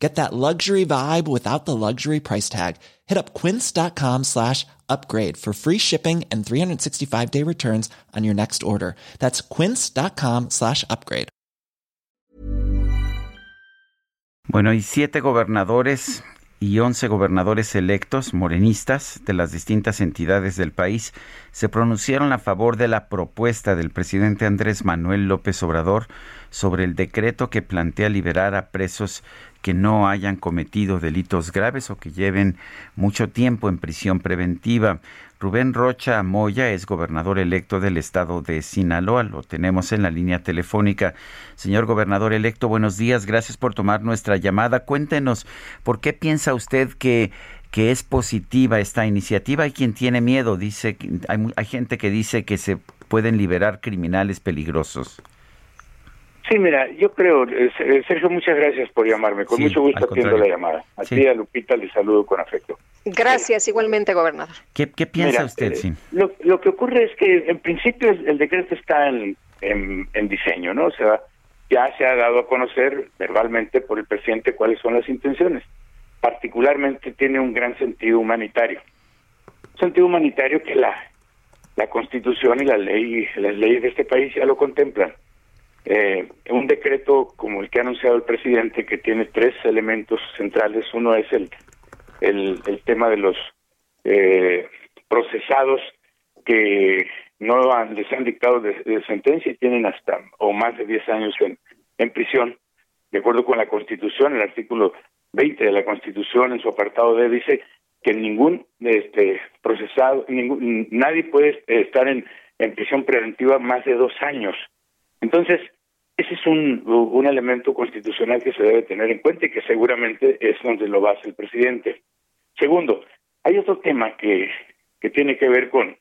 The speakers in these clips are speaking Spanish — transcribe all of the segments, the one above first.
Get that luxury vibe without the luxury price tag. Hit up quince.com slash upgrade for free shipping and 365 day returns on your next order. That's quince.com slash upgrade. Bueno, y siete gobernadores y once gobernadores electos morenistas de las distintas entidades del país se pronunciaron a favor de la propuesta del presidente Andrés Manuel López Obrador sobre el decreto que plantea liberar a presos que no hayan cometido delitos graves o que lleven mucho tiempo en prisión preventiva. Rubén Rocha Moya es gobernador electo del estado de Sinaloa. Lo tenemos en la línea telefónica. Señor gobernador electo, buenos días. Gracias por tomar nuestra llamada. Cuéntenos, ¿por qué piensa usted que que es positiva esta iniciativa. Hay quien tiene miedo, dice, hay, hay gente que dice que se pueden liberar criminales peligrosos. Sí, mira, yo creo, eh, eh, Sergio, muchas gracias por llamarme. Con mucho gusto atiendo la llamada. A ti, a Lupita, le saludo con afecto. Gracias, igualmente, gobernador. ¿Qué, piensa usted? Eh, lo, que ocurre es que, en principio, el decreto está en, en, diseño, ¿no? O sea, ya se ha dado a conocer verbalmente por el presidente cuáles son las intenciones. Particularmente tiene un gran sentido humanitario. Un sentido humanitario que la, la Constitución y la ley, las leyes de este país ya lo contemplan eh, un decreto como el que ha anunciado el presidente que tiene tres elementos centrales. Uno es el, el, tema de los eh, procesados que no han, les han dictado de, sentencia y tienen hasta o más de 10 años en, en prisión. De acuerdo con la Constitución, el artículo 20 de la Constitución, en su apartado D, dice que ningún este procesado, ningún, nadie puede estar en, en prisión preventiva más de dos años. Entonces, ese es un, un elemento constitucional que se debe tener en cuenta y que seguramente es donde lo va a hacer el presidente. Segundo, hay otro tema que, que tiene que ver con,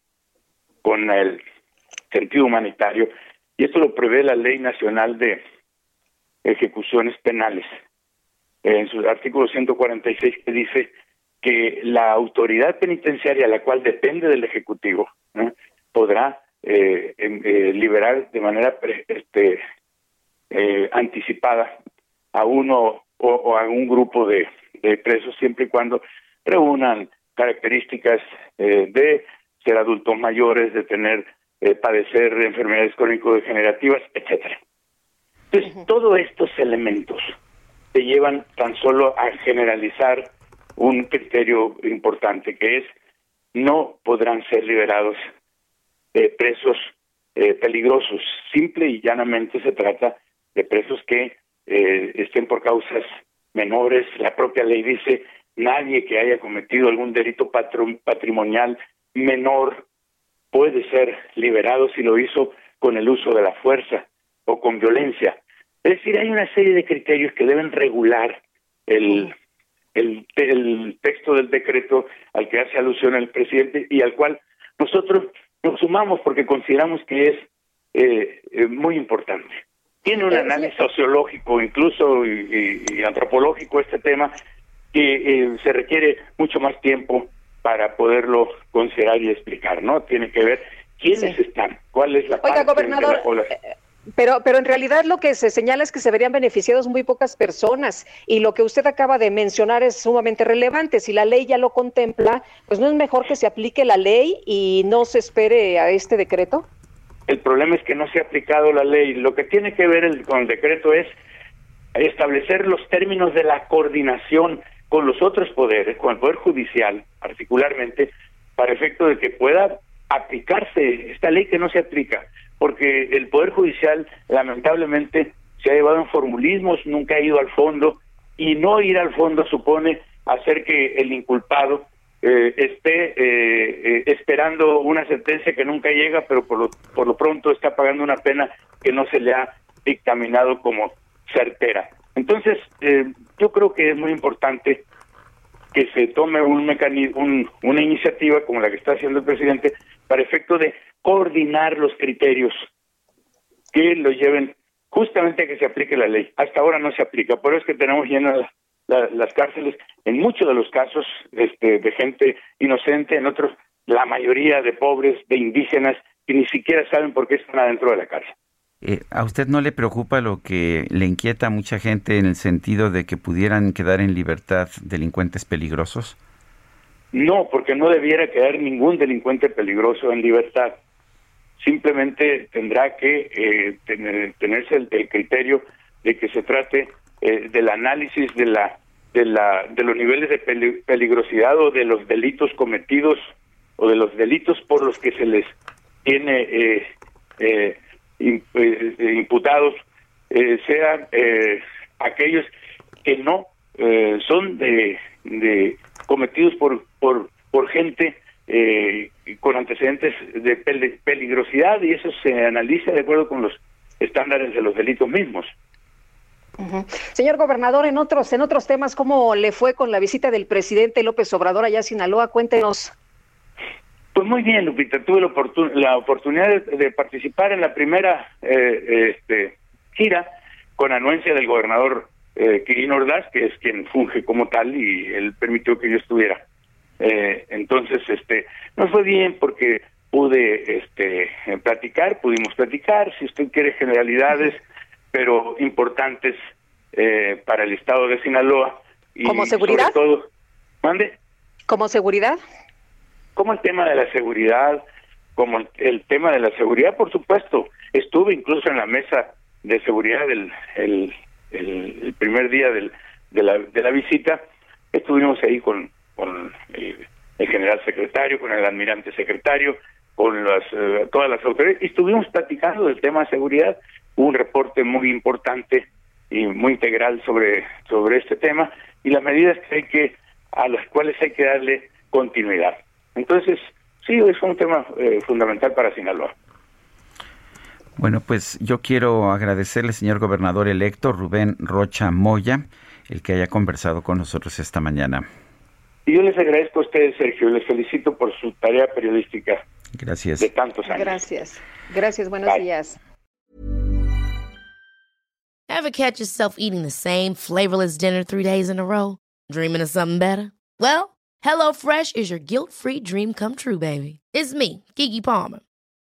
con el sentido humanitario, y esto lo prevé la Ley Nacional de Ejecuciones Penales, en su artículo 146 que dice que la autoridad penitenciaria, la cual depende del Ejecutivo, podrá eh, eh, liberar de manera este, eh, anticipada a uno o, a un grupo de, presos siempre y cuando reúnan características de ser adultos mayores, de tener padecer enfermedades crónico-degenerativas, etcétera. Entonces, todos estos elementos te llevan tan solo a generalizar un criterio importante que es no podrán ser liberados eh, presos eh, peligrosos. Simple y llanamente se trata de presos que eh, estén por causas menores. La propia ley dice nadie que haya cometido algún delito patrimonial menor puede ser liberado si lo hizo con el uso de la fuerza o con violencia. Es decir, hay una serie de criterios que deben regular el, el, el texto del decreto al que hace alusión el presidente y al cual nosotros nos sumamos porque consideramos que es eh, eh, muy importante. Tiene un análisis sociológico, incluso y, antropológico este tema, que eh, se requiere mucho más tiempo para poderlo considerar y explicar, ¿no? Tiene que ver quiénes están, cuál es la Oiga, parte de la población. Pero, pero en realidad lo que se señala es que se verían beneficiados muy pocas personas y lo que usted acaba de mencionar es sumamente relevante. Si la ley ya lo contempla, pues no es mejor que se aplique la ley y no se espere a este decreto. El problema es que no se ha aplicado la ley. Lo que tiene que ver el, con el decreto es establecer los términos de la coordinación con los otros poderes, con el Poder Judicial particularmente, para efecto de que pueda aplicarse esta ley que no se aplica porque el Poder Judicial lamentablemente se ha llevado en formulismos, nunca ha ido al fondo, y no ir al fondo supone hacer que el inculpado eh, esté eh, eh, esperando una sentencia que nunca llega, pero por lo, por lo pronto está pagando una pena que no se le ha dictaminado como certera. Entonces, yo creo que es muy importante que se tome un mecanismo, una iniciativa como la que está haciendo el presidente para efecto de coordinar los criterios que lo lleven justamente a que se aplique la ley. Hasta ahora no se aplica, por eso es que tenemos llenas las cárceles en muchos de los casos este, de gente inocente, en otros la mayoría de pobres, de indígenas, que ni siquiera saben por qué están adentro de la cárcel. Eh, ¿A usted no le preocupa lo que le inquieta a mucha gente en el sentido de que pudieran quedar en libertad delincuentes peligrosos? No, porque no debiera quedar ningún delincuente peligroso en libertad. Simplemente tendrá que eh, tener, tenerse el, criterio de que se trate eh, del análisis de la de la de los niveles de peligrosidad o de los delitos cometidos o de los delitos por los que se les tiene eh, eh eh, imputados eh, sean eh, aquellos que no son de, de, cometidos por por por gente con antecedentes de peligrosidad y eso se analiza de acuerdo con los estándares de los delitos mismos. Señor gobernador, en otros en otros temas, ¿cómo le fue con la visita del presidente López Obrador allá a Sinaloa? Cuéntenos. Pues muy bien, Lupita, tuve la, oportunidad de, participar en la primera eh, este, gira con anuencia del gobernador eh, Quirino Ordaz, que es quien funge como tal y él permitió que yo estuviera. Eh, entonces, este, nos fue bien porque pude este, platicar, pudimos platicar, si usted quiere generalidades, pero importantes eh, para el estado de Sinaloa. Y ¿Como seguridad? todo, ¿Mande? ¿Como seguridad? como el tema de la seguridad, como el, tema de la seguridad, por supuesto. Estuve incluso en la mesa de seguridad del el, primer día del, de, la, de la visita. Estuvimos ahí con, con el, general secretario, con el almirante secretario, con las, eh, todas las autoridades, y estuvimos platicando del tema de seguridad. Hubo un reporte muy importante y muy integral sobre, sobre este tema y las medidas que hay que, a las cuales hay que darle continuidad. Entonces, sí, es un tema eh, fundamental para Sinaloa. Bueno, pues yo quiero agradecerle, señor gobernador electo Rubén Rocha Moya, el que haya conversado con nosotros esta mañana. Y yo les agradezco a ustedes, Sergio, les felicito por su tarea periodística. Gracias. De tantos años. Gracias. Gracias, buenos días. Ever catch yourself eating the same flavorless dinner three days in a row? Dreaming of something better? Well, HelloFresh is your guilt-free dream come true, baby. It's me, Kiki Palmer.